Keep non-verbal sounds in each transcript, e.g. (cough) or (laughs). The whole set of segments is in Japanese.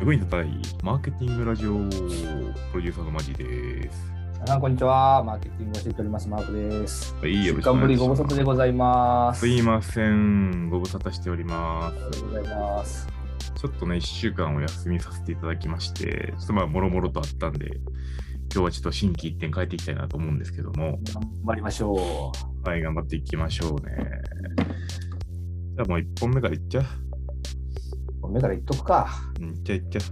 役に立たないマーケティングラジオプロデューサーのマジです。皆さん、こんにちは。マーケティングをしております、マークです。はい、よ週ろしくお願いします。沙汰でございます。すいません、ご無沙汰しております。ありがとうございます。ちょっとね、1週間お休みさせていただきまして、ちょっとまあ、もろもろとあったんで、今日はちょっと新規一点変えていきたいなと思うんですけども、頑張りましょはい、頑張っていきましょうね。じゃあもう1本目からいっちゃう。う。目から言っとくか。うん、いっちゃいっちゃう。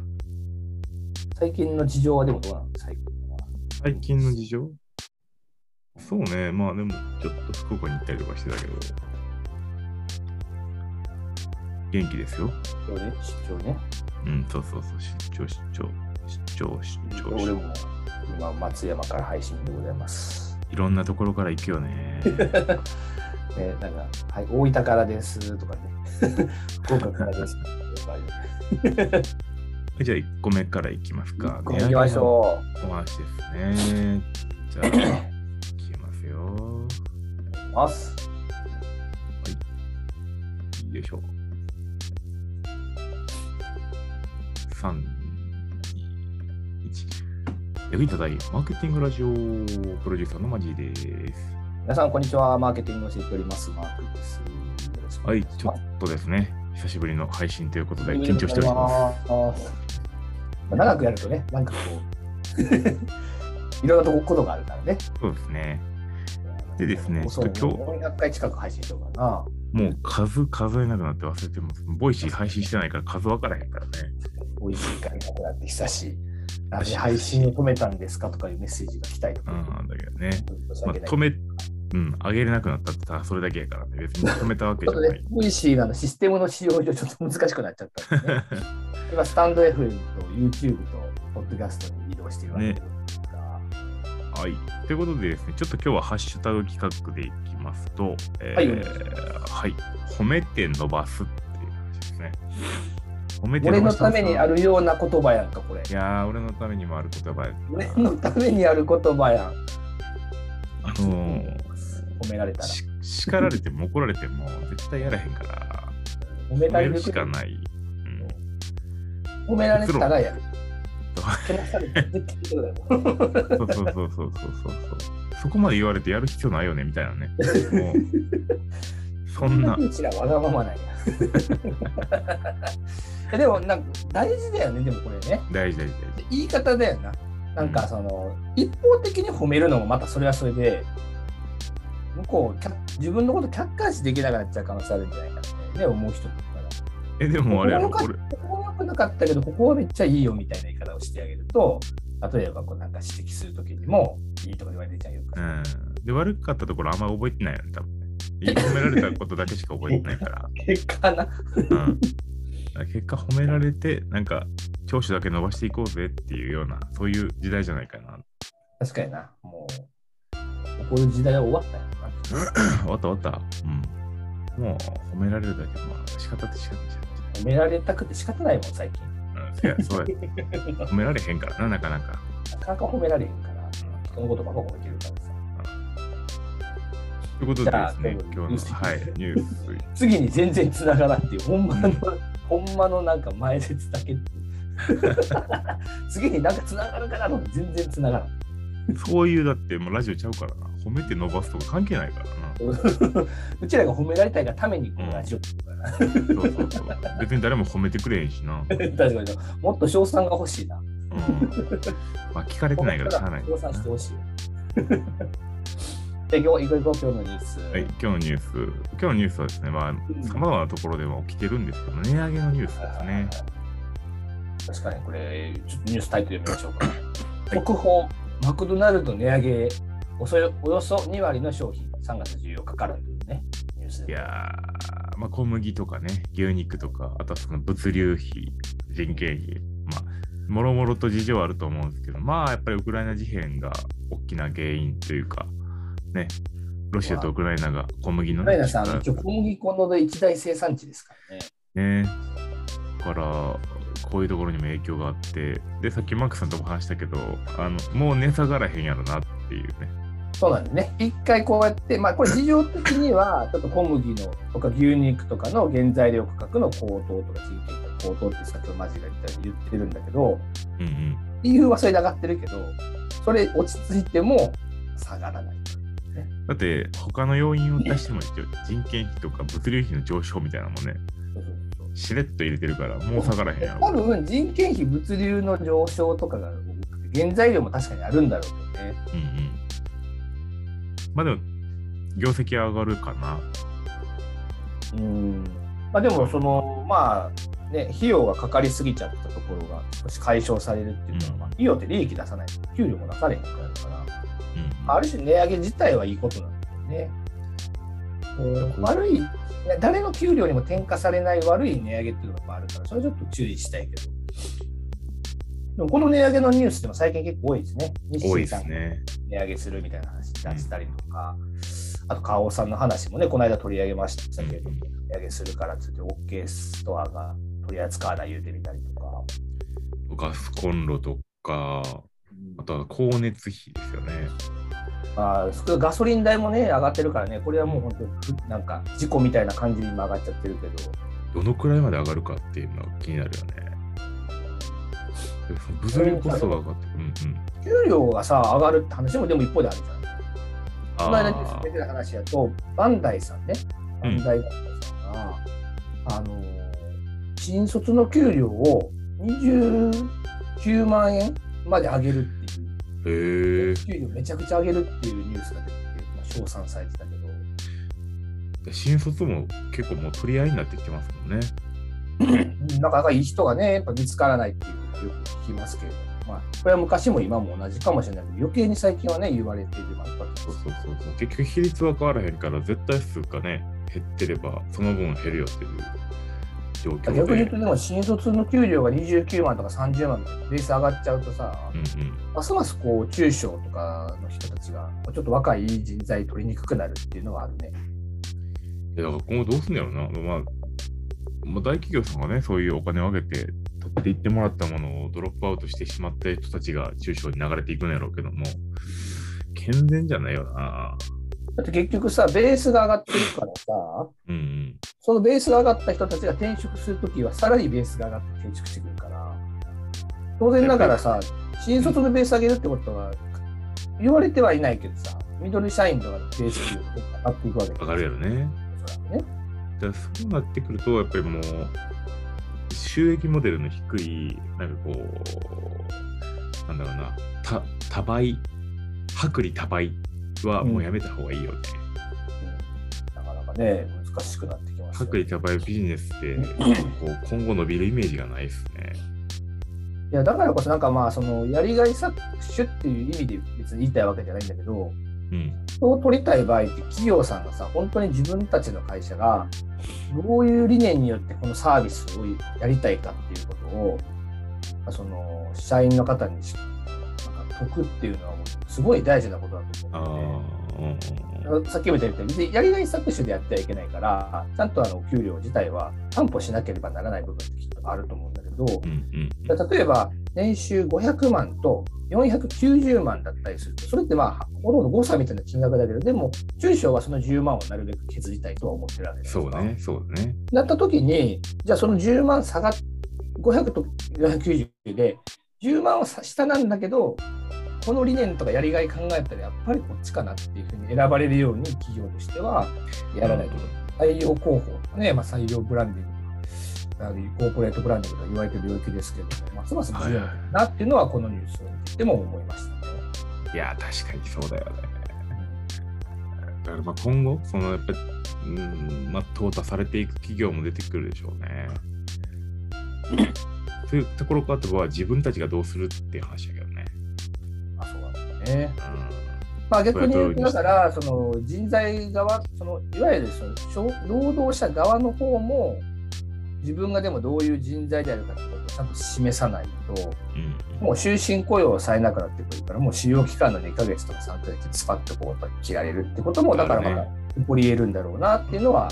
最近の事情はでもどうなの最近は。最近の事情？そうね、まあでも、ちょっと福岡に行ったりとかしてたけど、元気ですよ。出張ね、出張ね。うん、そうそうそう、出張、出張、出張、出張、俺も今、松山から配信でございます。いろんなところから行くよね。(laughs) ね、なんか、はい、大分からですとかね。(laughs) 福岡からですとかね。じゃあ1個目からいきますか。行きましょう。お話ですね。じゃあ、(clears throat) いきますよ。う。ます。よいしょ。3、2、1。役に立たないマーケティングラジオプロデューサーのマジです。皆さん、こんにちは。マーケティングをしております、マークです。はい。ちょっとですね、久しぶりの配信ということで緊張しております。す。長くやるとね、なんかこう、(laughs) いろんなとこことがあるからね。そうですね。でですねちょっと今400回近く配信しようかな。もう数数えなくなって忘れてます。ボイシー配信してないから数分からへんからね。ボイシーからなくなって久しい。配信を止めたんですかとかいうメッセージが来たりとか。うん、だけどね。まあ、止め、うん、上げれなくなったってただそれだけやからね。別に止めたわけ (laughs) ちょっとねじゃない。、ボイシーのシステムの仕様上ちょっと難しくなっちゃったね。(laughs) 今、 stand.fm と YouTube とポッドキャストに移動しているわけですが、はい。ということでですね、ちょっと今日はハッシュタグ企画でいきますと、えはいーはい、褒めて伸ばすっていう話ですね。褒めて俺のためにあるような言葉やんか、これ。いやー、俺のためにもある言葉や俺のためにある言葉やん。あのー褒められたら。し叱られても怒られても絶対やらへんから、褒められるしかない。うん、褒められたらやるそう。けなされてそうそうそうそうそうそうそう。そこまで言われてやる必要ないよねみたいなね。もう、そんな。うちらわがままなんや。(laughs) えでもなんか大事だよね、でもこれね。大事大事大事。言い方だよな。なんかその、一方的に褒めるのもまたそれはそれで、向こう、客自分のこと客観視できなくなっちゃう可能性あるんじゃないかって、ね、思う人とかえ、でもあれやろ、ここ俺、ここは良くなかったけど、ここはめっちゃいいよみたいな言い方をしてあげると、例えばこうなんか指摘するときにも、いいとこ言われてちゃうよ。うん。で、悪かったところあんま覚えてないよね、多分ね。言い褒められたことだけしか覚えてないから。(laughs) 結果な。うん。結果褒められて、なんか、長所だけ伸ばしていこうぜっていうような、そういう時代じゃないかな。確かにな。もう、こういう時代は終わったよな。終わった終わった。うん。もう褒められるだけ、まあ仕方って仕方じゃん。褒められたくて仕方ないもん、最近。うん、いや、そうや。(laughs) 褒められへんからな、なかなか。なかなか褒められへんから、人のことばっか褒めてるからさ。ということでですね、今日の、はい、ニュース。(laughs) 次に全然繋がらんっていう、ほんまの、ほんまのなんか前説だけっていう。(laughs) 次になんか繋がるかなと思って全然繋がらん。そういう、だってもうラジオちゃうからな。褒めて伸ばすとか関係ないからな。(laughs) うちらが褒められたいがためにこのラジオってるからな。そうそうそう。別に誰も褒めてくれへんしな。(laughs) 確かに。もっと賞賛が欲しいな。うん。まあ、聞かれてないからしゃあない。賞賛してほしい。(laughs) で、今日、行こう行こう、今日のニュース。はい、今日のニュース。今日のニュースはですね、まあ、さまざまなところでは起きてるんですけど、値上げのニュースですね。確かにこれ、ちょっとニュースタイトル読みましょうか。速報、マクドナルド値上げおそおよそ2割の商品、3月14日からというね、ニュースで。いやー、まあ、小麦とかね、牛肉とか、あとはその物流費、人件費、まあ、もろもろと事情あると思うんですけど、まあ、やっぱりウクライナ事変が大きな原因というか、ね、ロシアとウクライナが小麦のね、ライナさん、一応小麦粉の一大生産地ですからね。ね。だから、こういうところにも影響があって、で、さっきマークさんとも話したけど、あのもう値下がらへんやろなっていうね。そうなんですね。一回こうやって、まあこれ事情的には、(laughs) ちょっと小麦のとか牛肉とかの原材料価格の高騰とか人件費の高騰って先ほどマジが言った言ってるんだけど、うんうん。理由はそれで上がってるけど、それ落ち着いても下がらない。だって、他の要因を出しても一応人件費とか物流費の上昇みたいなのもね、そうそうそうしれっと入れてるから、もう下がらへんやろ。多分人件費、物流の上昇とかが原材料も確かにあるんだろうけどね。うんうん。まあでも、業績は上がるかな。うんまあ、でも、その、まあ、ね、費用がかかりすぎちゃったところが少し解消されるっていうのは、うんまあ、費用って利益出さないと給料も出されへんからだから、うんある種値上げ自体はいいことなんだよね。悪い、ね誰の給料にも転嫁されない悪い値上げっていうのがあるから、それちょっと注意したいけど。でもこの値上げのニュースでも最近結構多いですね。日多いですね。値上げするみたいな話出したりとか、あと、花王さんの話もね、この間取り上げましたけど、うん値上げするからっつって OK ストアが取り扱わない言うてみたりとか。ガスコンロとか、あとは光熱費ですよね。まあ、少ガソリン代もね、上がってるからね、これはもう本当なんか事故みたいな感じに今上がっちゃってるけど、どのくらいまで上がるかっていうのは気になるよね。物流コストが上がってうんうん。給料がさ、上がるって話もでも一方であるじゃん。この間ニュースてた話だと、バンダイさんね、バうんンダイさんが、あのー新卒の給料を29万円まで上げるっていう、ーへえ。給料めちゃくちゃ上げるっていうニュースが出てて、まあ、称賛されてたけど、新卒も結構もう取り合いになってきてますもんね。なかなかいい人がね、やっぱ見つからないっていうのをよく聞きますけれども、まあ、これは昔も今も同じかもしれないけど、余計に最近はね、言われているわけそうそうそうそう。結局比率は変わらへんから、絶対数がね、減ってれば、その分減るよっていう状況で。逆に言うと、でも新卒の給料が29万とか30万でベース上がっちゃうとさ、うんうん。ますますこう中小とかの人たちがちょっと若い人材取りにくくなるっていうのがあるね。いやだから今後どうすんのやろな。まあ、まあ、大企業さんがね、そういうお金を上げて、取っていってもらったものをドロップアウトしてしまった人たちが中小に流れていくんやろうけども、健全じゃないよな。だって結局さ、ベースが上がってるからさ、うんうん。そのベースが上がった人たちが転職するときは、さらにベースが上がって転職してくるから、当然ながらさ、新卒のベース上げるってことは、言われてはいないけどさ、ミドル社員とかのベース上がっていくわけ上がるやろね。ね。だからそうなってくると、やっぱりもう、収益モデルの低い、なんかこう、なんだろうな、た多倍、薄利多売はもうやめた方がいいよね。なかなかね、難しくなってきますよ薄利多売ビジネスって、こう今後伸びるイメージがないですね。いやだからこそなんかまあそのやりがい搾取っていう意味で別に言いたいわけじゃないんだけどうん。人を取りたい場合って企業さんがさ本当に自分たちの会社がどういう理念によってこのサービスをやりたいかっていうことをまあその社員の方にしなんか解くっていうのはもうすごい大事なことだと思うんさっきも言ったように、別にやりがい搾取でやってはいけないから、ちゃんとあの給料自体は担保しなければならない部分ってきっとあると思うんだけど、うんうん例えば年収500万と490万だったりすると、それってまあ、ほとんど誤差みたいな金額だけど、でも、中小はその10万をなるべく削りたいとは思ってるわけですそうね、そうね。なった時に、じゃあその10万下がっ、500と490で、10万は下なんだけど、この理念とかやりがい考えたら、やっぱりこっちかなっていうふうに選ばれるように企業としてはやらないと。採用広報とかね、まあ、採用ブランディング、あるいはコーポレートブランディングと言われてる領域ですけれども、ますます重要だなっていうのは、このニュースを見てても思いましたね。いや、確かにそうだよね。だからまあ今後、そのやっぱり、うん、まあ、淘汰されていく企業も出てくるでしょうね。(laughs) そういうところかあとは自分たちがどうするっていう話だけどね。まあ、そうなんだよね。うんまあ、逆に言うと、だから、その人材側、そのいわゆるその小労働者側の方も、自分がでもどういう人材であるかってことをちゃんと示さないと、うんもう終身雇用さえなくなってくるから、もう使用期間の2ヶ月とか3ヶ月でスパッとこうやっぱり切られるってことも、だからまだ起こり得るんだろうなっていうのは。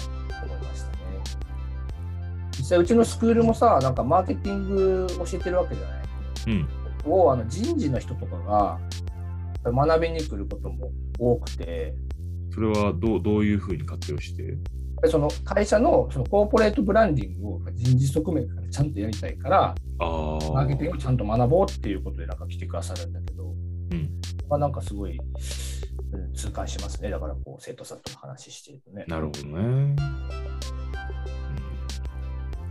実際、うちのスクールもさ、なんかマーケティング教えてるわけじゃない？うん。をあの人事の人とかが学びに来ることも多くて、それはどうどういうふうに活用して？その会社のそのコーポレートブランディングを人事側面からちゃんとやりたいから、あマーケティンあグをちゃんと学ぼうっていうことでなんか来てくださるんだけど、うんまあ、なんかすごい、うん痛感しますね。だからこう生徒さんとも話してるとね。なるほどね。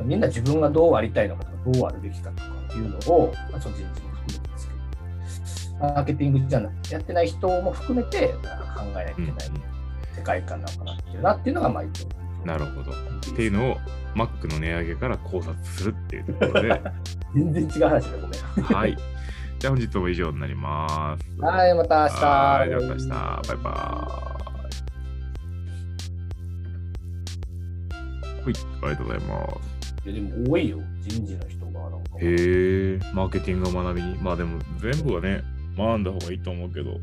みんな自分がどうありたいのかとか、どうあるべきかとかいうのを、まあ、その人事も含めてですけど、マーケティングじゃなやってない人も含めて考えないとうんいけない世界観なのかなっていうなっていうのが、まあ一なるほど。っていうのを Mac の値上げから考察するっていうところで、全然違う話だ、ごめん。(laughs) はい。じゃあ本日も以上になります。はい、また明日。はい、また明日。バイバーイ。はい、ありがとうございます。いやでも多いよ、人事の人が。なんかへえ、マーケティングを学びに。まあでも全部はね、学んだ方がいいと思うけど。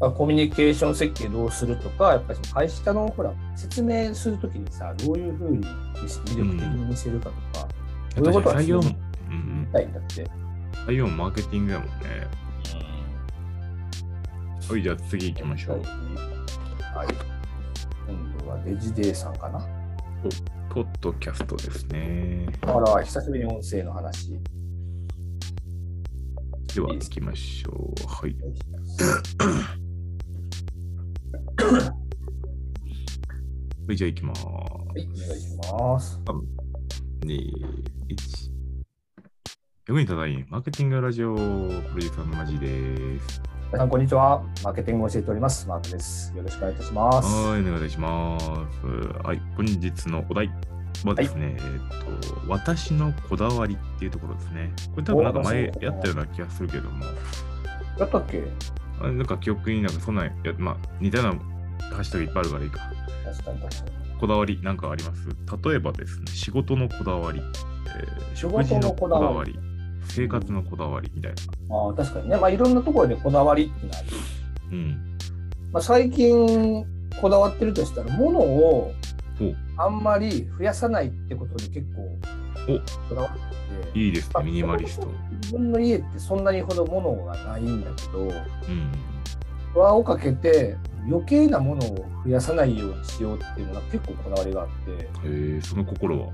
まあコミュニケーション設計どうするとか、やっぱりその会社のほら説明するときにさ、どういうふうに魅力的に見せるかとか、そういうことは採用うんたいんだって。採用もマーケティングだもんね。はい、じゃあ次行きましょう。はい。今度はデジデイさんかな。ポッドキャストですね。あら、久しぶりに音声の話。では行きましょう。はい。(coughs) はい、じゃあ行きます。はい、お願いします。2、1。役に立たないマーケティングラジオプロデューサーのマジです。皆さん、こんにちは。マーケティングを教えております。マークです。よろしくお願いいたします。はい、お願いします。はい、本日のお題はですね、えっと、私のこだわりっていうところですね。これ多分なんか前やったような気がするけども、やったっけ？あなんか記憶になんかそんなんや、まあ、似たようなハッシュタグいっぱいあるからいいか。確かに確かに。こだわりなんかあります？例えばですね、仕事のこだわり、えー仕事食事のこだわり、生活のこだわりみたいな。ああ、確かにね。まあ、いろんなところでこだわりってのはある。うん。まあ、最近こだわってるとしたら、物をおあんまり増やさないってことに結構こだわってて。いいですね、ミニマリスト。自分の家ってそんなにほど物がないんだけど、うん。輪をかけて余計なものを増やさないようにしようっていうのが結構こだわりがあって、へえ、その心は？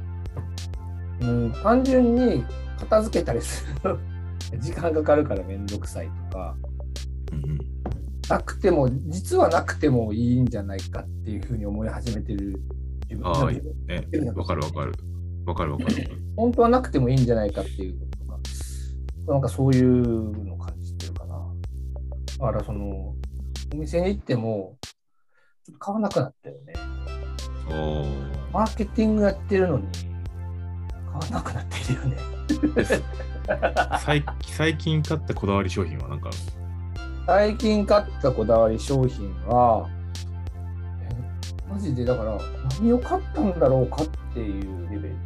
うん、単純に片付けたりする (laughs) 時間かかるからめんどくさいとか、うんなくても、実はなくてもいいんじゃないかっていうふうに思い始めてる自分ああ自分うん。ね、わかるわかる。わかるわかるわかる。本当はなくてもいいんじゃないかっていうこととか、なんかそういうのを感じてるかな。だからその、お店に行っても、ちょっと買わなくなったよね。あマーケティングやってるのに、なくなっているよね。あ。最最近買ったこだわり商品はなんか最近買ったこだわり商品は、えマジでだから何を買ったんだろうかっていうレベル。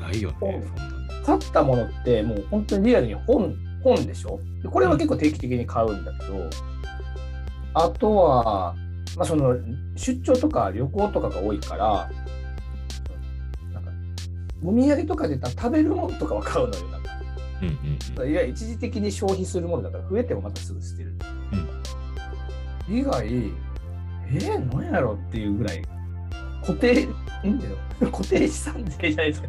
ないよね。買ったものってもう本当にリアルに本本でしょ？でこれは結構定期的に買うんだけど、あとは、まあ、その出張とか旅行とかが多いからお土産とかで言ったら食べるものとかは買うのよ。なんかうんうん。いや一時的に消費するものだから増えてもまたすぐ捨てる、以外えー、何やろっていうぐらい固定んだよ。(laughs) 固定資産税じゃないですか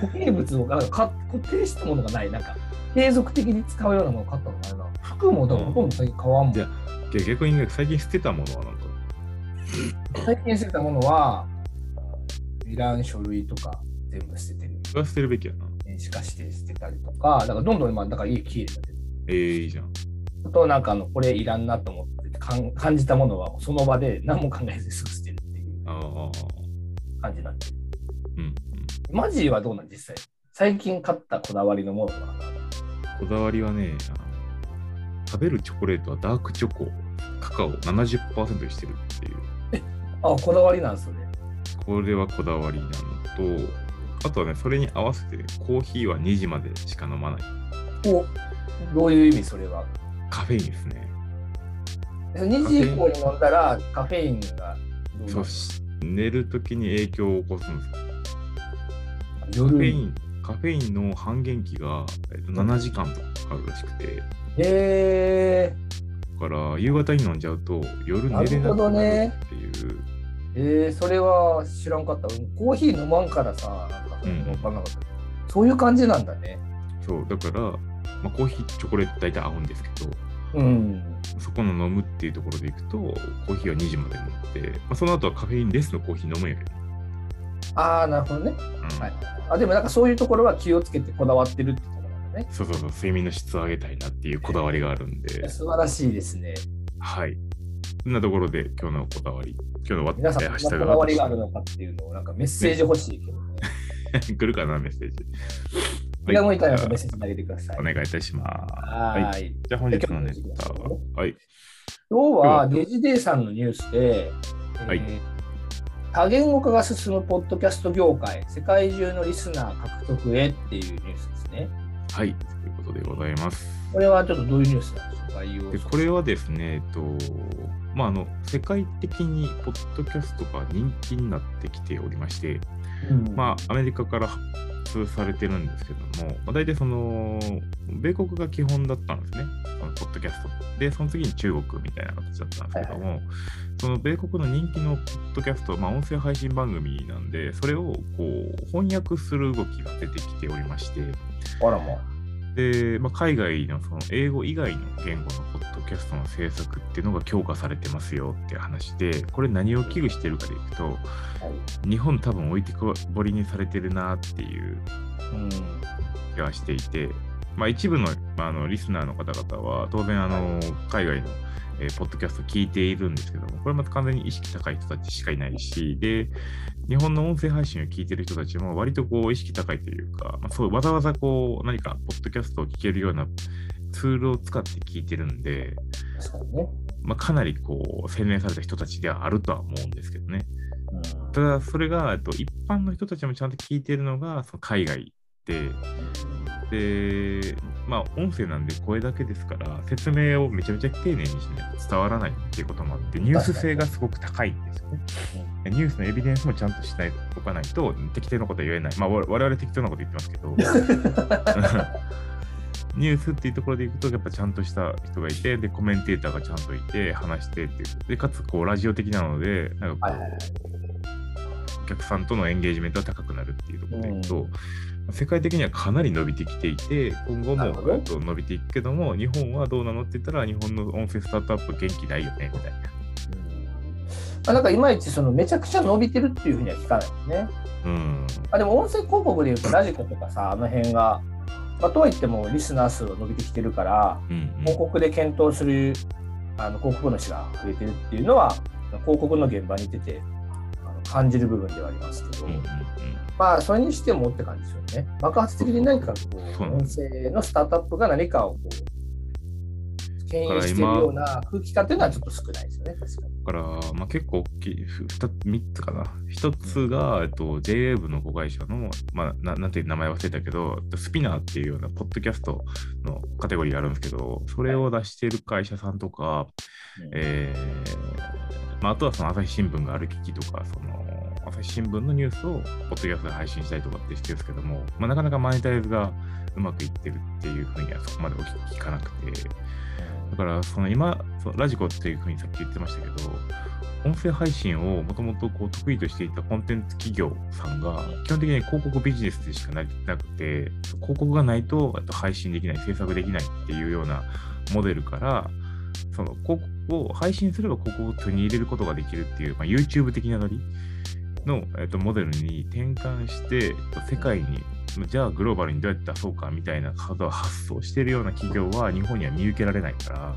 固形物をなんかか固定したものがない。なんか継続的に使うようなもの買ったのがな服もだからほとんど最近買わんもん、じゃうん。逆にね最近捨てたものはなんか。最近捨てたものはいらん書類とか全部捨ててるそれは捨てるべきやな。電子化して捨てたりとかだからどんどんまあだから家きれいになってるええいいじゃん。あとなんかあのこれいらんなと思ってかん感じたものはその場で何も考えずにすぐ捨てるっていう。感じになってる。うんうん。マジはどうなん実際最近買ったこだわりのものとかこだわりはね、食べるチョコレートはダークチョコ、カカオ70%にしてるっていう。あこだわりなんそれ。これはこだわりなのと、あとはね、それに合わせてコーヒーは2時までしか飲まない。おどういう意味それは？カフェインですね。2時以降に飲んだらカフェインがそうし寝るときに影響を起こすんですよ。カフ夜ェイン、カフェインの半減期が、えっと、7時間とかかかるらしくて、へえから、夕方に飲んじゃうと、夜寝れなくなるっていう。えー、それは知らんかった。うんコーヒー飲まんからさ、分かんなかった。そういう感じなんだね。そう、だから、まあ、コーヒー、チョコレート大体合うんですけど、うん。そこの飲むっていうところでいくと、コーヒーは2時まで飲んで、まあ、その後はカフェインレスのコーヒー飲むんやけど。ああ、なるほどね。うんはいあでもなんかそういうところは気をつけてこだわってるってところなんだね。そうそうそう、睡眠の質を上げたいなっていうこだわりがあるんで、素晴らしいですね。はい。そんなところで今日のこだわり、今日の皆さん、こだわりがあるのかっていうのをなんかメッセージ欲しいけどね。(laughs) 来るかな、メッセージ。気が向いたらメッセージ投げてください。お願いいたします。ははい。じゃあ本日のネタは、はい。今日はデジデイさんのニュースで、はいえー多言語化が進むポッドキャスト業界、世界中のリスナー獲得へっていうニュースですね。はい。ということでございます。これはちょっとどういうニュースなんでしょうかでこれはですね、えっと、まあ、あの、世界的にポッドキャストが人気になってきておりまして、うんまあ、アメリカから発通されてるんですけども、まあ、大体その、米国が基本だったんですね、そのポッドキャスト。で、その次に中国みたいな形だったんですけども、その米国の人気のポッドキャスト、まあ、音声配信番組なんで、それをこう翻訳する動きが出てきておりまして、あらまあ。で、まあ、海外のその英語以外の言語のポッドキャストの制作っていうのが強化されてますよって話で、これ何を危惧してるかでいくと、日本多分置いてこぼりにされてるなっていううん。気がしていて、まあ、一部の,、まあ、あのリスナーの方々は当然あの海外の、えーポッドキャストを聞いているんですけども、これまた完全に意識高い人たちしかいないし、で、日本の音声配信を聞いてる人たちも割とこう意識高いというか、まあ、そうわざわざこう何かポッドキャストを聞けるようなツールを使って聞いてるんで、ね。まあ、かなりこう洗練された人たちではあるとは思うんですけどね。うんただ、それがえっと一般の人たちもちゃんと聞いてるのがその海外で、で、まあ、音声なんで声だけですから、説明をめちゃめちゃ丁寧にしないと伝わらないっていうこともあって、ニュース性がすごく高いんですよね。ニュースのエビデンスもちゃんとしないおかないと、適当なことは言えない。まあ、わ我々適当なこと言ってますけど、(laughs) ニュースっていうところでいくと、やっぱちゃんとした人がいて、で、コメンテーターがちゃんといて、話してっていう。で、かつ、こう、ラジオ的なので、なんかこう、お客さんとのエンゲージメントが高くなるっていうところでいくと、世界的にはかなり伸びてきていて、今後も伸びていくけども、日本はどうなのって言ったら、日本の音声スタートアップ元気ないよね、みたいな。あなんかいまいちそのめちゃくちゃ伸びてるっていうふうには聞かないですね。うん。あでも音声広告でいうとラジコとかさ、あの辺が、まあ、とはいってもリスナー数は伸びてきてるから、うん、広告で検討するあの広告主が増えてるっていうのは、広告の現場に出て感じる部分ではありますけど、うん。うん。まあそれにしてもって感じですよね。爆発的に何かこう、音声のスタートアップが何かをこう、牽引しているような空気感っていうのはちょっと少ないですよね、確かに。だから、まあ、結構大きい、ふ二つ、3つかな。1つが、えっと、JWAVE の子会社の、まあな、なんていう名前忘れたけど、スピナーっていうようなポッドキャストのカテゴリーがあるんですけど、それを出している会社さんとか、えーまあ、あとはその朝日新聞がある機器とか、その朝日新聞のニュースをポッドキャストで配信したりとかってしてるんですけども、まあ、なかなかマネタイズがうまくいってるっていうふうにはそこまで聞かなくて、だからその今、そのラジコっていうふうにさっき言ってましたけど、音声配信をもともと得意としていたコンテンツ企業さんが、基本的に広告ビジネスでしかななくて、広告がないとと配信できない、制作できないっていうようなモデルから、その広告を配信すれば広告を手に入れることができるっていう、まあ、YouTube 的なノリの、えっと、モデルに転換して、えっと世界に、じゃあグローバルにどうやって出そうかみたいなことを発想しているような企業は日本には見受けられないから。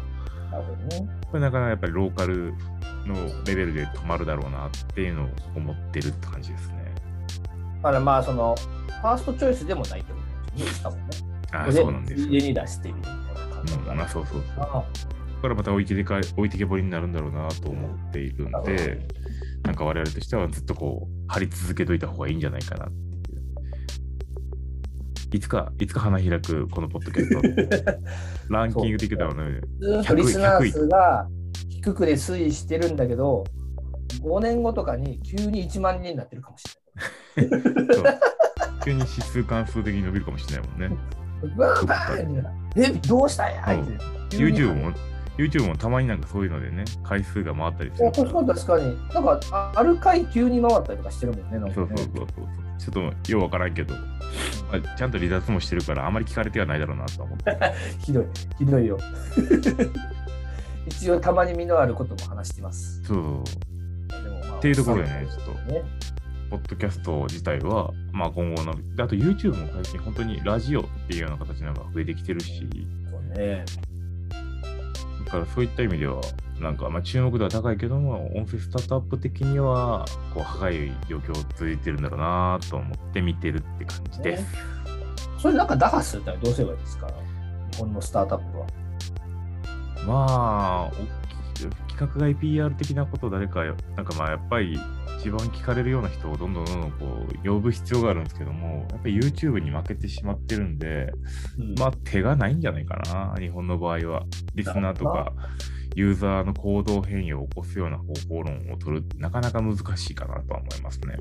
これなかなかやっぱりローカルのレベルで止まるだろうなっていうのを思ってるって感じですね。だからまあその、ファーストチョイスでもないってことですね、ね。ああ、そうなんですよ。家に出してみるみたいな感じうん、まあそうそうそう。からまた置いてけか置いてけぼりになるんだろうなと思っているんで、なんか我々としてはずっとこう、張り続けといた方がいいんじゃないかなっていう。いつか、いつか花開くこのポッドキャスト。(laughs) ランキングでいくだろうね。ずーっとリスナー数が低くで推移してるんだけど、5年後とかに急に1万人になってるかもし (laughs) そう急に指数関数的に伸びるかもしれないもんね。れない。バーーえ、どうしたんやって。急に YouTube も YouTube もたまになんかそういうのでね、回数が回ったりする確かに確かに。なんか、あある回急に回ったりとかしてるもんね。なんかねそうそうそうそう。ちょっとようわからんけど、まあ、ちゃんと離脱もしてるから、あまり聞かれてはないだろうなと思って。(laughs) ひどい、ひどいよ。(laughs) 一応、たまに身のあることも話してます。そう。でもまあっていうところでね、ちょっと、ね。ポッドキャスト自体は、まあ今後の、であと YouTube も最近本当にラジオっていうような形のが増えてきてるし、そうね。だからそういった意味では、なんかまあ注目度は高いけども、音声スタートアップ的には、こう、歯い状況続いてるんだろうなと思って見てるって感じです。それなんか打破するためにどうすればいいですか？日本のスタートアップは。まあ、企画外 PR 的なことを誰か、なんかまあやっぱり一番聞かれるような人をどんどんどんどんこう呼ぶ必要があるんですけども、やっぱり YouTube に負けてしまってるんで、まあ手がないんじゃないかな、日本の場合は。リスナーとかユーザーの行動変容を起こすような方法論を取るってなかなか難しいかなとは思いますね。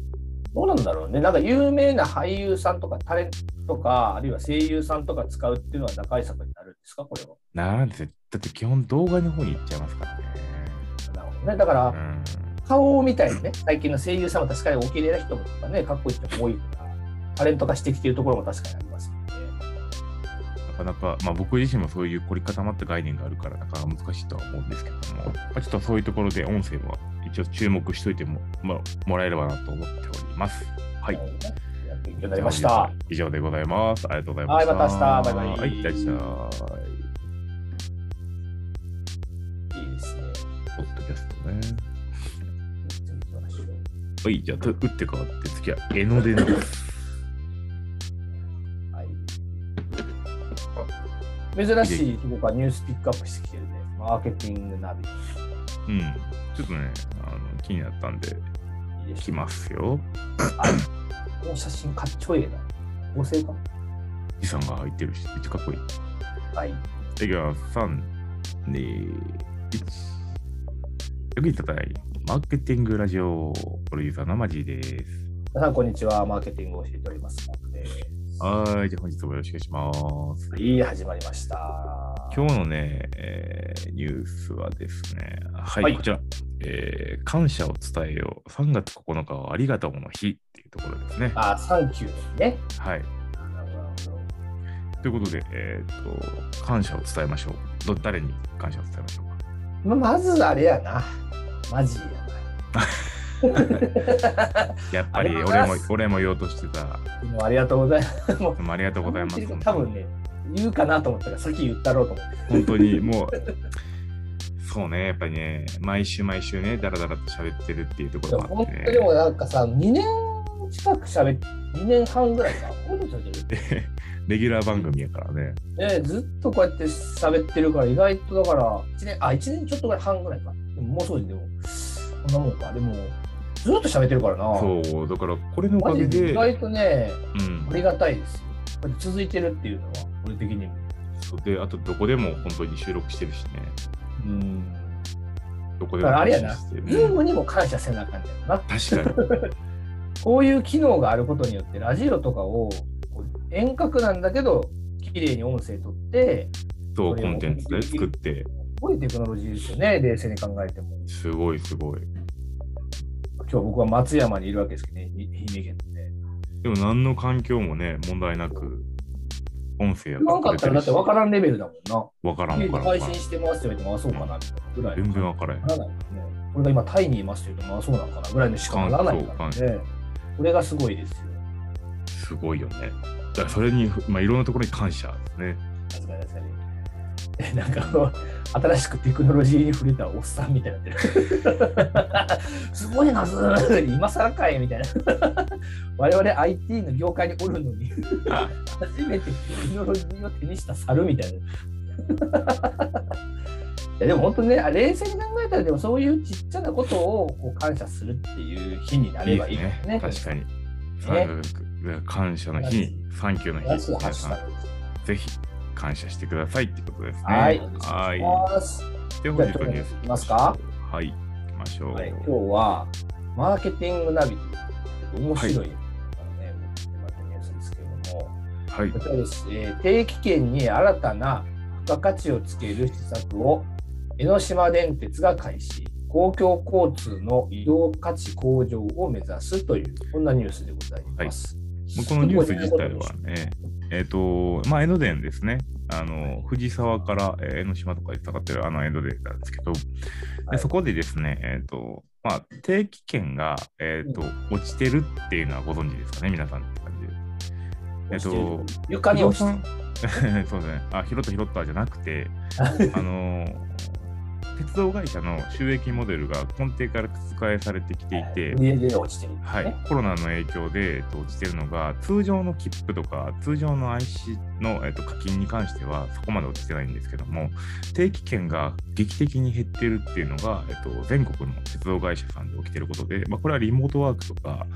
どうなんだろうね。なんか有名な俳優さんとかタレントとか、あるいは声優さんとか使うっていうのは打開策になるんですか？これは。なんですよだって基本動画の方に行っちゃいますからね。なるほどね。だから、うん顔みたいにね、最近の声優さんも確かにお綺麗な人とかね、かっこいい人も多いから、タレント化してきてるところも確かにあります。なかなか、まあ、僕自身もそういう凝り固まった概念があるから、なかなか難しいとは思うんですけども、まあ、ちょっとそういうところで音声は一応注目しといても,、まあ、もらえればなと思っております。はい。勉強になりました。以上でございます。ありがとうございました。はいまた明日バイバイはい、いらっしゃい。いいですね。ポッドキャストね。はい、じゃあ、と打って変わって、次は江ノ電です。珍しい僕はニュースピックアップしてきてるね。マーケティングナビ。うん。ちょっとね、あの気になったんで、いいです来ますよ。はい。この写真かっちょいいな。合成かじさんが入ってるし、めっちゃかっこいい。はい。いきます。3、2、1。よくいただいマーケティングラジオプロデューサーのマジーです。皆さん、こんにちは。マーケティングを教えております。マークです。はーい、じゃあ本日もよろしくお願いします。はい、始まりました。今日のね、えーニュースはですね、はい、はいこちら、えー感謝を伝えよう。3月9日はありがとうの日っていうところですね。あ、サンキューね。はい。ということで、えーっと、感謝を伝えましょう。ど誰に感謝を伝えましょうか？ままずあれやな。マジや (laughs) (laughs) やっぱり俺も俺も言おうとしてた。な。もうありがとうございます。(laughs) もうありがとうございます。多分ね、言うかなと思ったから、先言ったろうと思って。本当にもう、(laughs) そうね、やっぱりね、毎週毎週ね、だらだらと喋ってるっていうとこでろもあって、も本当にもうなんかさ、2年近く喋って、2年半ぐらいか。こういうの喋ってレギュラー番組やからね。ね、ずっとこうやって喋ってるから、意外とだから、1年、あ、1年ちょっとぐらい半ぐらいか。でももうそうでも、こんなもんか。でも、ずっと喋ってるからな。そう、だからこれのおかマげで、意外とね、うんありがたいですよ。これ続いてるっていうのは、俺的にも。そうで、あとどこでも本当に収録してるしね、うん。どこでもだからあれやな、ズームにも感謝せなあかんねんな。確かに。(laughs) こういう機能があることによって、ラジオとかを遠隔なんだけど、綺麗に音声取って、そう、コンテンツで作って、すごいテクノロジーですよね、冷静に考えても。すごいすごい。今日僕は松山にいるわけですけどね、愛媛県で。でも何の環境もね、問題なく、音声や言わんかったらだって分からんレベルだもんな。わからん家でわからん配信。してますって言われても、あ、そうかなみたいなぐらい。全然わからへんな。らないですね。俺が今タイにいますって言うと、まあそうなのかなぐらいのしかならないからね。これがすごいですよ。すごいよね。だからそれに、まあ、いろんなところに感謝ですね。さすがにさすがに。えなんかあの、新しくテクノロジーに触れたおっさんみたいになってる。(laughs) すごいな、ずー今更かいみたいな。(laughs) 我々 IT の業界におるのに、初めてテクノロジーを手にした猿みたいな。(laughs) いやでも本当ね、あ冷静に考えたら、でもそういうちっちゃなことをこう感謝するっていう日にないればいいでですすね。確かに。さね感謝の日に、サンキューの日。ぜひ感謝してくださいってことですね。はい。はい。で、本日のニュースいきますか？はい。行きましょう。はい、今日はマーケティングナビという面白い、あのね、またニュースですけれども、はいこ。ちらです、えー定期券に新たな付加価値をつける施策を江ノ島電鉄が開始、公共交通の移動価値向上を目指すという、こんなニュースでございます。まあこのニュース自体はね、えっ、と、まあ、江ノ電ですね。あの、藤沢から、えー江ノ島とかで使ってるあの江ノ電なんですけど、はいでそこでですね、えっ、と、まあ、定期券が、えっ、と、落ちてるっていうのはご存知ですかね、皆さんって感じで。えっ、と、床に落ちてる。(laughs) そうですね。あ、拾った拾ったじゃなくて、(laughs) あの鉄道会社の収益モデルが根底から覆されてきていて、家で落ちてる、ね。はい、コロナの影響で、えっと、落ちてるのが、通常の切符とか、通常の IC の、えっと、課金に関しては、そこまで落ちてないんですけども、定期券が劇的に減ってるっていうのが、えっと、全国の鉄道会社さんで起きてることで、まあ、これはリモートワークとか、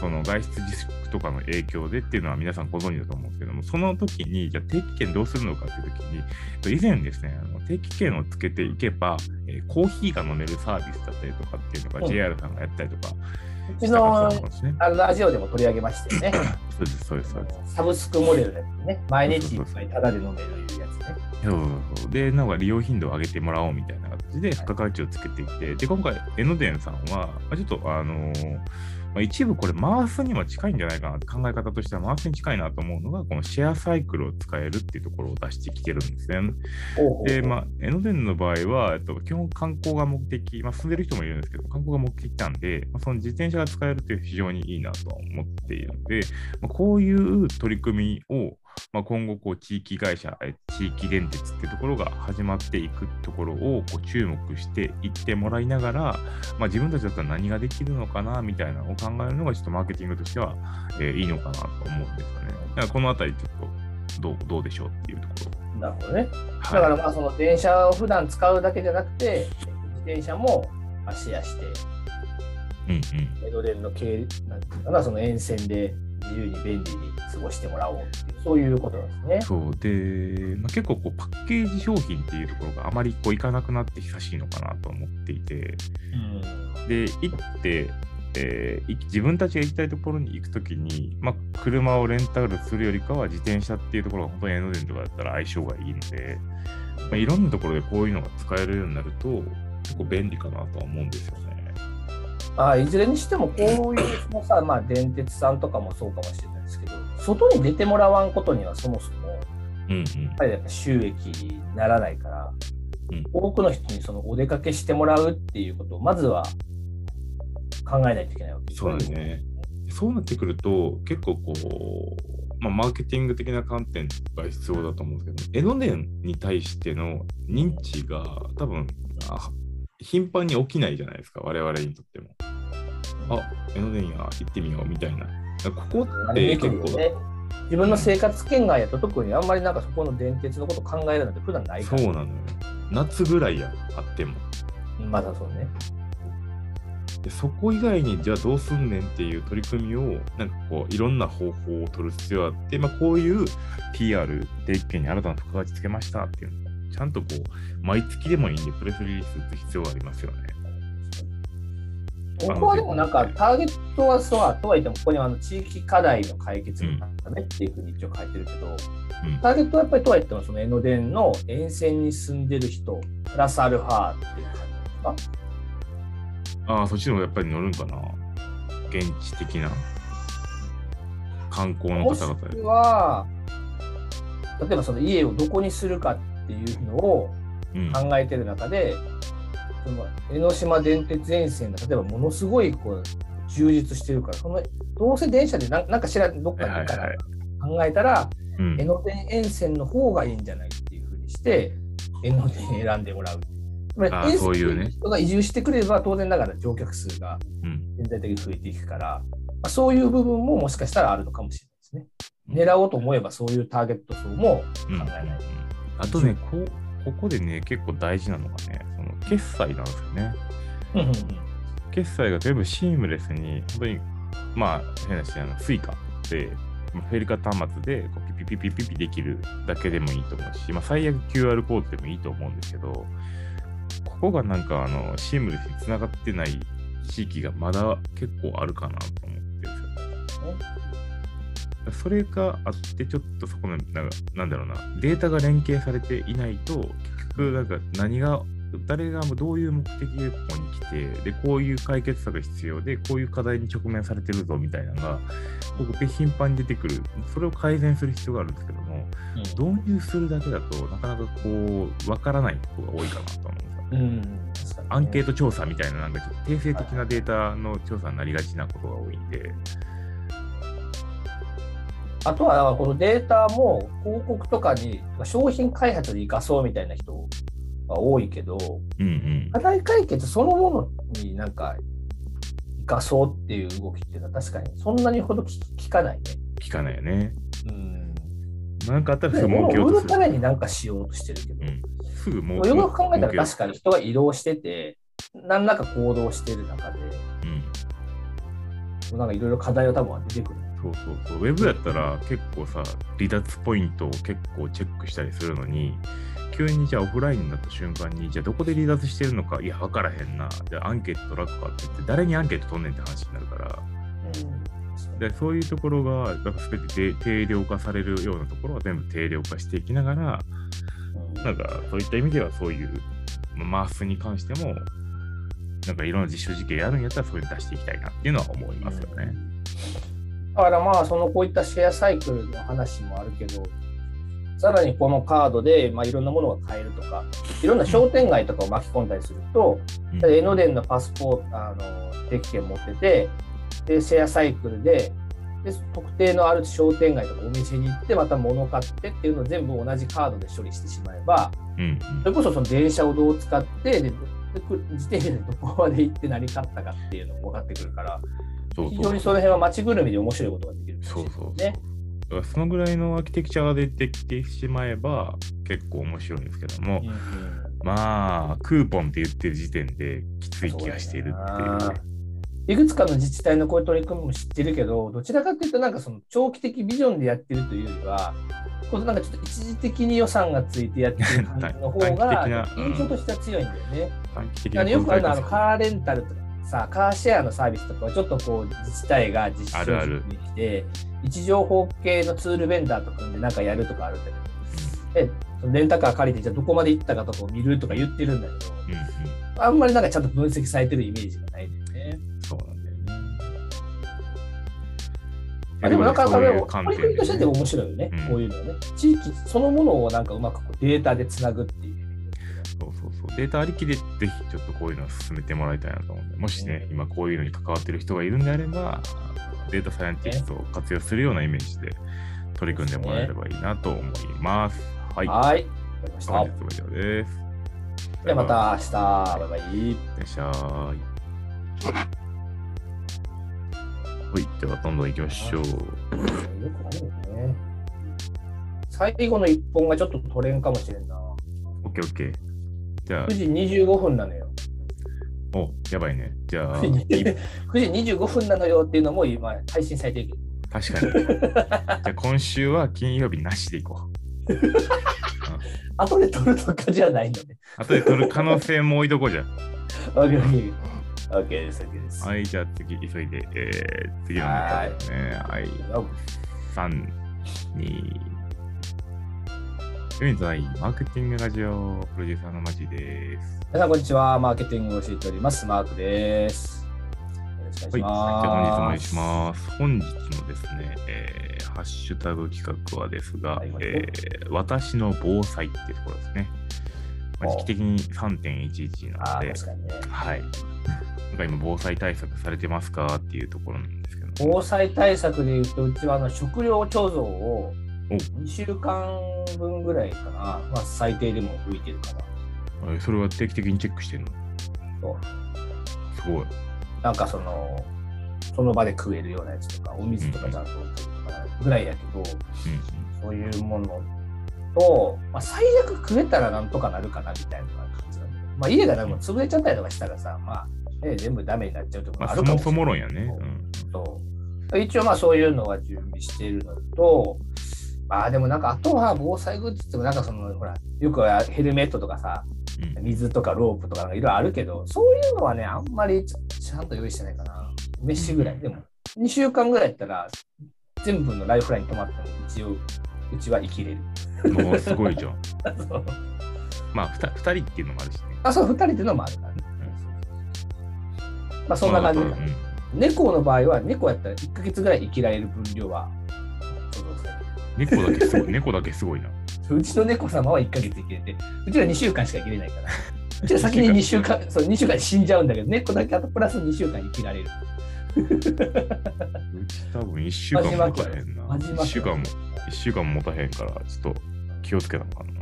その外出自粛とかの影響でっていうのは皆さんご存知だと思うんですけども、その時に、じゃあ定期券どうするのかっていう時に、えっと以前ですね、あの定期券をつけていけば、えーコーヒーが飲めるサービスだったりとかっていうのがうん JR さんがやったりとかうんですね。あのラジオでも取り上げましたよね。そうです、そうです、そうです。サブスクモデルだったね。毎日いっぱいタダで飲めるやつね。そうそうそうで、なんか利用頻度を上げてもらおうみたいな形で付加価値をつけていて、で、今回、江ノ電さんは、まあちょっと、あのーまあ、一部これ回すには近いんじゃないかなって考え方としては回すに近いなと思うのが、このシェアサイクルを使えるっていうところを出してきてるんですね。で、まあ、江ノ電の場合は、えっと、基本観光が目的、まあ、住んでる人もいるんですけど、観光が目的なんで、まあ、その自転車が使えるという非常にいいなとは思っているので、まあ、こういう取り組みを、まあ、今後こう、地域会社、え地域電鉄っていうところが始まっていくところをこう注目していってもらいながら、まあ、自分たちだったら何ができるのかなみたいなのを考えるのが、ちょっとマーケティングとしては、えーいいのかなと思うんですよね。だからこのあたり、ちょっとどうどうでしょうっていうところ。なるほどね。だはいからまあその電車を普段使うだけじゃなくて、自転車もまあシェアして、うんうん江ノ電の経なんていうかな、その沿線で自由に便利に過ごしてもらおうっていう、そういうことですね。そうで、まあ、結構こうパッケージ商品っていうところがあまりこういかなくなって久しいのかなと思っていて、で、行って、えーい自分たちが行きたいところに行くときに、まあ、車をレンタルするよりかは自転車っていうところが本当に江ノ電とかだったら相性がいいので、まあ、いろんなところでこういうのが使えるようになると、結構便利かなとは思うんですよね。あいずれにしても、こういうそのさ、(coughs) まあ、電鉄さんとかもそうかもしれないですけど、外に出てもらわんことにはそもそも、うんうん。ぱりやっぱ収益にならないから、うん多くの人にそのお出かけしてもらうっていうことを、まずは考えないといけないわけですそうだね。そうなってくると、結構こう、まあ、マーケティング的な観点が必要だと思うんですけど、江ノ電に対しての認知が多分あ頻繁に起きないじゃないですか、我々にとっても。あ、江ノ電や行ってみようみたいな。ここって結構、ね、自分の生活圏外やと特にあんまりなんかそこの電鉄のこと考えるなんて普段ないから。そうなのよ。夏ぐらいや、あっても。まだそうね。でそこ以外にじゃあどうすんねんっていう取り組みをなんかこういろんな方法を取る必要があって、まあ、こういう PR 定期券に新たな付加価値つけましたっていうちゃんとこう毎月でもいいんでプレスリリース打つ必要がありますよね。ここはでもなんかターゲットはそうとはいってもここにはあの地域課題の解決のためっていうふうに一応書いてるけど、うんターゲットはやっぱりとはいってもその江ノ電の沿線に住んでる人プラスアルファっていう感じですか？ああ、そっちの方がやっぱり乗るんかな。現地的な観光の方々くは例えばその家をどこにするかっていうのをうん、考えてる中で、その江ノ島電鉄沿線が例えばものすごいこう充実してるからそのどうせ電車でななんか知らんどっかに行くからはいはい考えたら、うん。江ノ電沿線の方がいいんじゃないっていうふうにして江ノ電選んでもらう。つまりあー沿そういうね。線の人が移住してくれば当然ながら乗客数がうん。全体的に増えていくから、まあ、そういう部分ももしかしたらあるのかもしれないですうん。ね。狙おうと思えばそういうターゲット層もうん。考えない。あとねこう、ここでね、結構大事なのがね、その決済なんですよね。うんうんうん決済が全部シームレスに、本当に、まあ、変な話、あの、スイカで、まあフェリカ端末でこうピピピピピピできるだけでもいいと思うし、まあ、最悪 QR コードでもいいと思うんですけど、ここがなんか、あの、シームレスにつながってない地域がまだ結構あるかなと思ってるんですよ。それがあって、ちょっとそこの、なんかなんだろうな、データが連携されていないと、結局、なんか何が誰がどういう目的でここに来て、で、こういう解決策が必要で、こういう課題に直面されてるぞみたいなのが、ここで頻繁に出てくる、それを改善する必要があるんですけども、導入するだけだとなかなかこう、わからないことが多いかなと思うんですよ。うん。アンケート。ト調査みたいな、なんかちょっと定性的なデータの調査になりがちなことが多いんで、あとは、このデータも広告とかに商品開発で生かそうみたいな人が多いけど、うんうん。課題解決そのものになんか生かそうっていう動きっていうのは確かにそんなにほど聞聞かないね。聞かないよね。うん。なんかあったらすぐ儲けようとする。売るためになんかしようとしてるけど、うん、すぐ儲よく考えたら確かに人が移動してて、何らか行動してる中で、うん、なんかいろいろ課題は多分出てくる。そうそうそう。ウェブやったら結構さ、離脱ポイントを結構チェックしたりするのに、急にじゃあオフラインになった瞬間に、じゃあどこで離脱してるのか、いや、分からへんな。じゃあアンケート取らっかって言って、誰にアンケート取んねんって話になるから、うん。でそういうところが、だから全て定定量化されるようなところは全部定量化していきながら、なんかそういった意味ではそういう、まあマースに関しても、なんかいろんな実証実験やるんやったらそういうの出していきたいなっていうのは思いますよね。だからまあそのこういったシェアサイクルの話もあるけどさらにこのカードでまあいろんなものが買えるとかいろんな商店街とかを巻き込んだりすると、うん。江ノ電のパスポートあの定期券持っててでシェアサイクルでで特定のある商店街とかお店に行ってまた物を買ってっていうのを全部同じカードで処理してしまえばうんそれこそその電車をどう使ってでで自転車でどこまで行って何買ったかっていうのも分かってくるからそうそう非常にその辺は街ぐるみで面白いことができるかそうそう。ね。だからそのぐらいのアーキテクチャが出てきてしまえば結構面白いんですけども、うんうんまあ、クーポンって言ってる時点できつい気がしているっていうね。いくつかの自治体のこういう取り組みも知ってるけど、どちらかというと、なんかその長期的ビジョンでやってるというよりは、こうなんかちょっと一時的に予算がついてやってる感じの方が (laughs) 印象としては強いんだよね。短期的あのよくあるのはカーレンタルとかさ、カーシェアのサービスとかはちょっとこう自治体が実証あるある実験して、位置情報系のツールベンダーと組んでなんかやるとかあるんだけど、でそのレンタカー借りてじゃあどこまで行ったかとかを見るとか言ってるんだけど、うんうん、あんまりなんかちゃんと分析されてるイメージがないんだよね。そうなんだよね。あでもなかなかそういねう観点取り組みとしてでねで面白いよね、うんこういうのはね。地域そのものをなんかうまくこうデータでつなぐっていう。データありきでぜひちょっとこういうのを進めてもらいたいなと思うんで、もしね、うん今こういうのに関わってる人がいるんであれば、データサイエンティストを活用するようなイメージで取り組んでもらえればいいなと思います。はい。はい。本日は以上です。ではまた明日。バイバイ。いらっしゃい。はい、ではどんどん行きましょう。よくあるよね。最後の一本がちょっと取れんかもしれんな。OK、OK。じゃあ9、時25分なのよ。お、やばいね。じゃあ、9時9時25分なのよっていうのも今配信されてる。確かに。(laughs) じゃあ今週は金曜日なしでいこう。(laughs) 後で取るとかじゃないのね。後で取る可能性も置いとこうじゃん。OK、OK です、OK です。はい、じゃあ次、急いで、えー、次のネタですね。はい、3、2、現在、マーケティングラジオプロデューサーのマジです。皆さん、こんにちは。マーケティングを教えております。マークです。よろしくおはい、願いします。じゃあ本日もお願いします。本日のですね、えーハッシュタグ企画はですが、はいはいえー私の防災っていうところですね。まあお時期的に3.11なので、ね。はい。なんか今、防災対策されてますかっていうところなんですけど。防災対策でいうと、うちはあの食料貯蔵をお2週間分ぐらいかな。まあ、最低でも浮いてるかな。えそれは定期的にチェックしてるの？そうすごい。なんかその、その場で食えるようなやつとか、お水とかちゃんと置いてるとかぐらいやけど、うんそういうものと、まあ、最悪食えたらなんとかなるかなみたいな感じなんだけどまあ、家がでも潰れちゃったりとかしたらさ、まあ、ね、全部ダメになっちゃうところまあ、るかもしれないそもそも論やね。うんそう一応まあそういうのは準備しているのと、まあでもなんかあとは防災グッズってもなんかそのほらよくはヘルメットとかさうん水とかロープとかいろいろあるけどそういうのはねあんまりちちゃんと用意してないかな飯ぐらいでも2週間ぐらいやったら全部のライフライン止まっても一応うちは生きれるもうすごいじゃん。(laughs) まあ 2, 2人っていうのもあるしね。あ、そう、2人っていうのもあるからね。まあ、そんな感じうん猫の場合は、猫やったら1ヶ月ぐらい生きられる分量は。猫だけすごい、猫だけすごいな。うちの猫様は1ヶ月生きれて、うちら2週間しか生きれないから。(laughs) うちら先に2週間、そう、2週間で死んじゃうんだけど、猫だけあとプラス2週間生きられる。うち多分1週間も持たへんな。マジマジ1週間も、一週間も持たへんから、ちょっと気をつけなあかんな。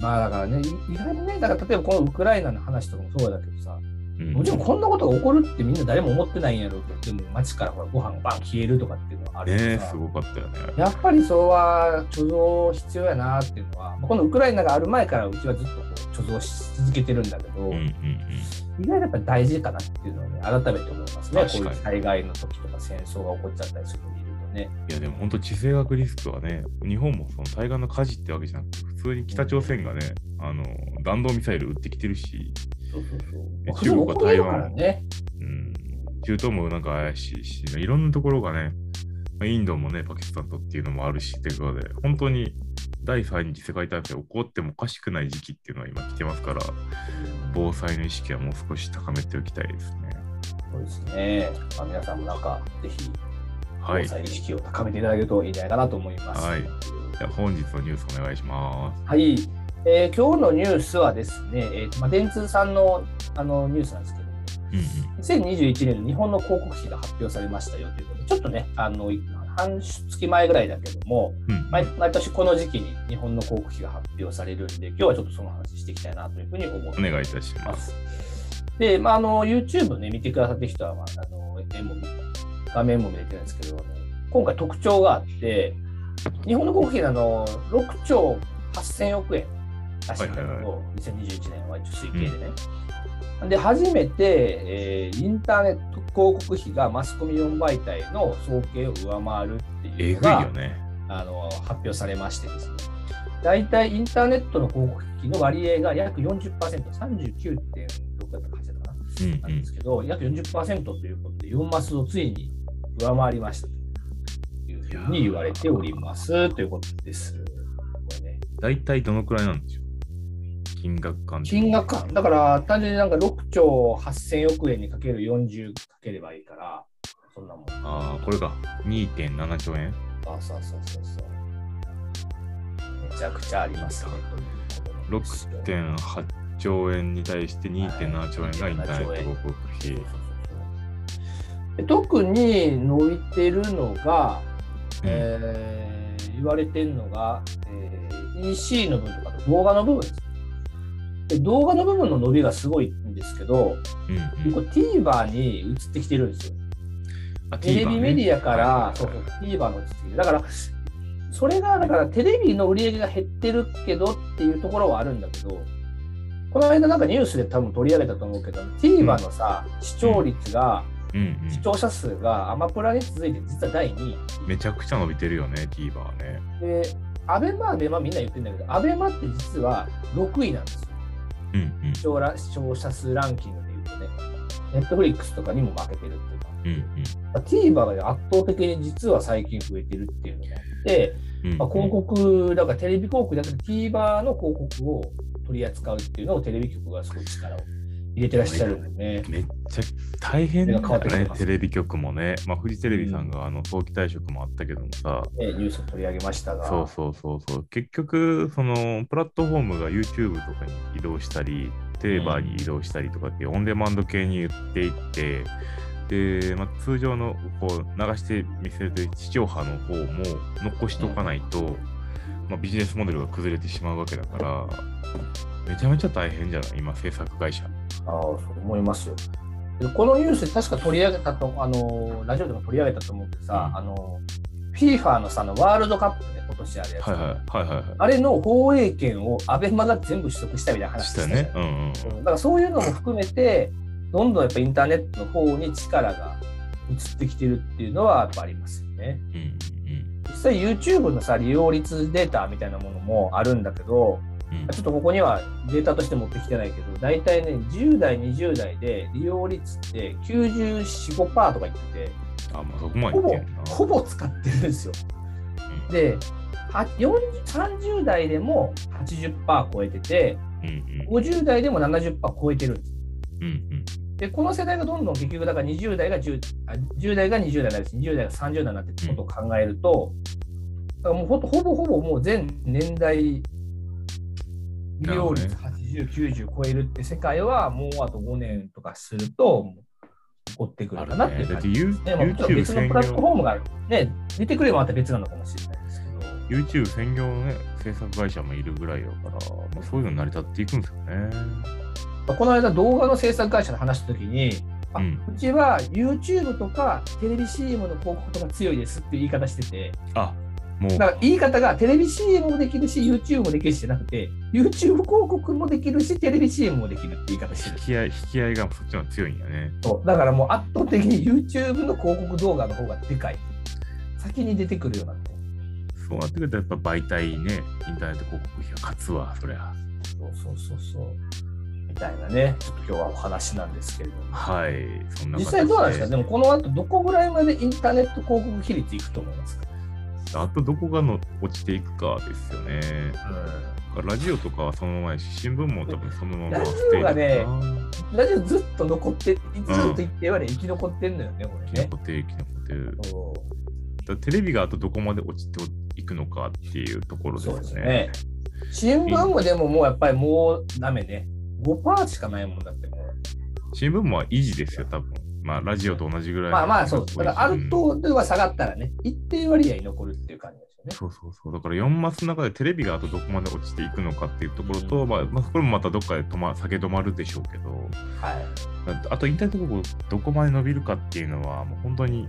まあだからね、い意外にね、だから例えばこのウクライナの話とかもそうだけどさ、うんもちろんこんなことが起こるってみんな誰も思ってないんやろうけど、でも街からほらご飯がバン消えるとかっていうのはあるねすごかったよね。やっぱりそれは貯蔵必要やなっていうのは、まあこのウクライナがある前からうちはずっとこう貯蔵し続けてるんだけど、うんうんうん。意外とやっぱり大事かなっていうのをね、改めて思いますね。こういう災害の時とか戦争が起こっちゃったりするのを見るとね。いやでも本当地政学リスクはね、日本もその対岸の火事ってわけじゃなくて、普通に北朝鮮がね、あの弾道ミサイル撃ってきてるし、そうそうそう。えまあ普通に起こるからね。うん、中東もなんか怪しいし、いろんなところがね、まあインドもね、パキスタンとっていうのもあるし、ということで、本当に第3次世界大戦起こってもおかしくない時期っていうのは今来てますから、防災の意識はもう少し高めておきたいですね。そうですね。まあ、皆さんもなんか、ぜひ、防はい。災意識を高めていただけるといいんじゃないかなと思います。はいじゃあ本日のニュースお願いします。はい、えー今日のニュースはですね、えーとまあ、電通さんのあのニュースなんですけど、うん2021年の日本の広告費が発表されましたよということで、ちょっとね、あの半月前ぐらいだけども、うん。うん毎毎年この時期に日本の広告費が発表されるんで、今日はちょっとその話していきたいなというふうに思ってお願いいたしまます。す。で、まあ、あの YouTube ね、見てくださってる人は、まあ、あの絵も見画面も見れてるんですけど、今回特徴があって、日本の広告費のあの6兆8000億円らしいんだけど、はいはい。2021年は一応推計でね。で、初めて、えーインターネット広告費がマスコミ4媒体の総計を上回るってえぐいいうのがよね。あの発表されましてですね、大体インターネットの広告費の割合が約40%、39.6だったか8だったかな、うんなんですけど、約40%ということで、4マスをついに上回りました。というふうに言われております。ということです。これね、大体どのくらいなんでしょう？金額感金額感、だから単純になんか6兆8000億円にかける40かければいいから、そんなもん。ああ、これが2.7兆円？あそうそうそうそう。めちゃくちゃありますね。ということなんですよ6.8兆円に対して2.7兆円がインターネット広告費。で特に伸びてるのが、うんえー言われてるのが、えー EC の部分とか動画の部分です。で動画の部分の伸びがすごいんですけど、うんこれ TVer に移ってきてるんですよ。あテレビメディアから、はいそうそう TVer の移ってきてる。だから、それが、だからテレビの売り上げが減ってるけどっていうところはあるんだけど、この間なんかニュースで多分取り上げたと思うけど、TVer のさ、視聴率が、うんうん視聴者数がアマプラに続いて実は第2位。めちゃくちゃ伸びてるよね、TVer ね。で、アベマ、アベマみんな言ってるんだけど、アベマって実は6位なんですよ。うんうん視聴ら視聴者数ランキングで言うとね。ネットフリックスとかにも負けてるっていうか。うん TVer が圧倒的に実は最近増えてるっていうのがあって、うんうんまあ、広告、だからテレビ広告だけど TVer の広告を取り扱うっていうのをテレビ局がすごい力を入れてらっしゃるんでね。めっちゃ大変だね、テレビ局もね。まあ、フジテレビさんがあの早期退職もあったけどもさ、ねニュースを取り上げましたが。そうそうそうそう。結局、そのプラットフォームが YouTube とかに移動したり、テレバーに移動したりとかっていうオンデマンド系に言っていって、で、まあ、通常のこう流して見せる地上波の方も残しとかないと、まあ、ビジネスモデルが崩れてしまうわけだから、めちゃめちゃ大変じゃない？今、制作会社。ああ、そう思いますよ。でこのニュースで確か取り上げたと、あの、ラジオでも取り上げたと思うけどさ、うんあの、FIFA のさ、あのワールドカップで今年あるやつ。はいはいはいはいはあれの放映権をアベマが全部取得したみたいない。話したよね。うんうんうんだからそういうのも含めて、どんどんやっぱインターネットの方に力が移ってきてるっていうのはやっぱありますよね。うんうん実際 YouTube のさ、利用率データみたいなものもあるんだけど、うんちょっとここにはデータとして持ってきてないけど、大体ね、10代、20代で利用率って94、5%とか言ってて、あ、まあそこまでほぼ。ほぼ使ってるんですよ。で、は40 30代でも80%超えてて、うん50代でも70%超えてるんです。うんうんで、この世代がどんどん結局、だから20代が 10, あ10代が20代になるし、20代が30代になってってことを考えると、だからもうほほぼほぼもう全年代利用率な80、90超えるって世界はもうあと5年とかすると、起こってくあるかなって感じ。You- ねまあもちろん YouTube 別の専プラットフォ業、ームがね、出てくればまた別なのかもしれないですけど。YouTube 専業のね、制作会社もいるぐらいだから、まあ、そういうの成り立っていくんですよね。まあこの間動画の制作会社の話したときに、あううんちは YouTube とかテレビ CM の広告とか強いですっていう言い方してて、あ、もうだから言い方がテレビ CM もできるし、YouTube もできるしじゃなくて、YouTube 広告もできるし、テレビ CM もできるって言い方してる引。き合い、引き合いがそっちの方が強いんやね。そうだからもう圧倒的に YouTube の広告動画の方がでかい。先に出てくるようになって。そうなってくると、やっぱ媒体ね、インターネット広告費が勝つわ、そりゃ。そうそうそうそう。みたいなね、ちょっと今日はお話なんですけれども。はい、そんな実際どうなんですか？ね。でもこの後どこぐらいまでインターネット広告比率いくと思いますか、あとどこがの落ちていくかですよね。ラジオとかはそのままやし、新聞も多分そのままラジオがねラジオずっと残って、ずっと言ってはね、生き残ってんのよね、これね生き残。ってる、生き残ってる。だテレビがあとどこまで落ちていくのかっていうところですよね。ね。新聞もでももうやっぱりもうダメね。5%しかないもんだってもう。新聞も維持ですよ、多分。まあ、ラジオと同じぐらい。まあまあそう。だからあるうん程度は下がったらね、一定割合残るっていう感じですよね。そうそうそう。だから4マスの中でテレビがあとどこまで落ちていくのかっていうところと、まあ、まあ、これもまたどっかで止ま下げ止まるでしょうけど、はい。あとインターネット広告どこまで伸びるかっていうのは、もう本当に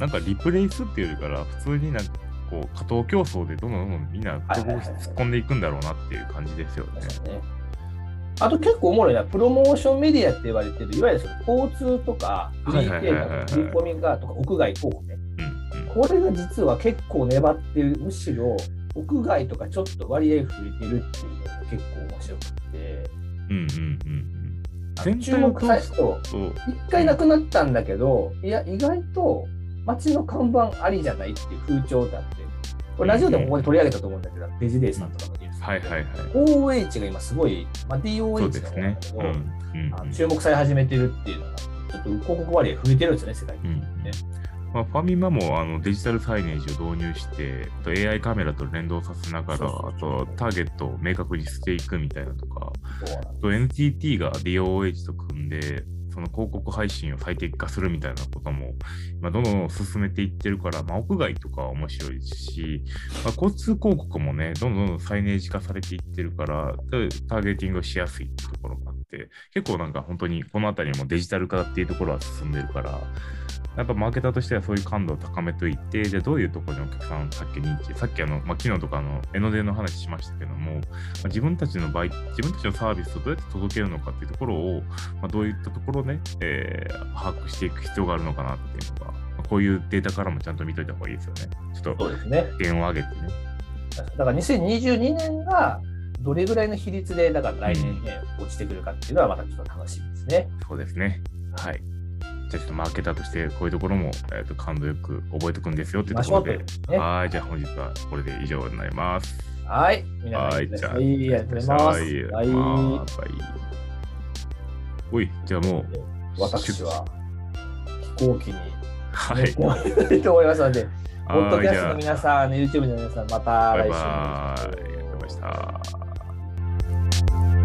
なんかリプレイスっていうよりから、普通になんかこう、加藤競争でどんどんどんどんみんな突っ込んでいくんだろうなっていう感じですよね。確かにね。あと結構おもろいな、プロモーションメディアって言われてる、いわゆるその交通とか、フリーテー振り込みがとか、屋外広告ね。これが実は結構粘ってる、むしろ屋外とかちょっと割合増えてるっていうのが結構面白くて、うんうんうん注目されると、一回なくなったんだけど、いや、意外と街の看板ありじゃないっていう風潮だって、これラジオでもここで取り上げたと思うんだけど、デジデイさんとかの。はいはいはい。OH が今すごい、まあ、DOH ですね。うんうん注目され始めてるっていうのが、ちょっと広告割合増えてるんですよね、世界的うんにね。まあ、ファミマもあのデジタルサイネージを導入して、あと AI カメラと連動させながら、あとターゲットを明確にしていくみたいなとか、NTT が DOH と組んで、その広告配信を最適化するみたいなことも、ま、どんどん進めていってるから、まあ、屋外とかは面白いですし、まあ、交通広告もね、どんどんサイネージ化されていってるから、ターゲティングしやすいところがあって、結構なんか本当にこのあたりもデジタル化っていうところは進んでるから、やっぱマーケターとしてはそういう感度を高めといて、じゃあどういうところにお客さんさっき認知、さっきあの、まあ、昨日とかの江ノ電の話しましたけども、まあ、自分たちの場合、自分たちのサービスをどうやって届けるのかっていうところを、まあ、どういったところで、えー把握していく必要があるのかなっていうのが、まあこういうデータからもちゃんと見といた方がいいですよね。ちょっとそうですね。点を上げてね。だから2022年がどれぐらいの比率で、だから来年ね、落ちてくるかっていうのはまたちょっと楽しみですね。そうですね。はい。じゃあちょっとマーケターとしてこういうところも、えー、と感度よく覚えておくんですよっていうところでね。はい。じゃあ本日はこれで以上になります。はい。皆さん、はい。じゃあ、はい、ありがとうございます。はい。はい。はい。おい、じゃあもう、私は飛行機にはい。と思いますので、ポッドキャストの皆さん、YouTube の皆さん、またあバイ来週バイ。ありがとうございました。Thank you.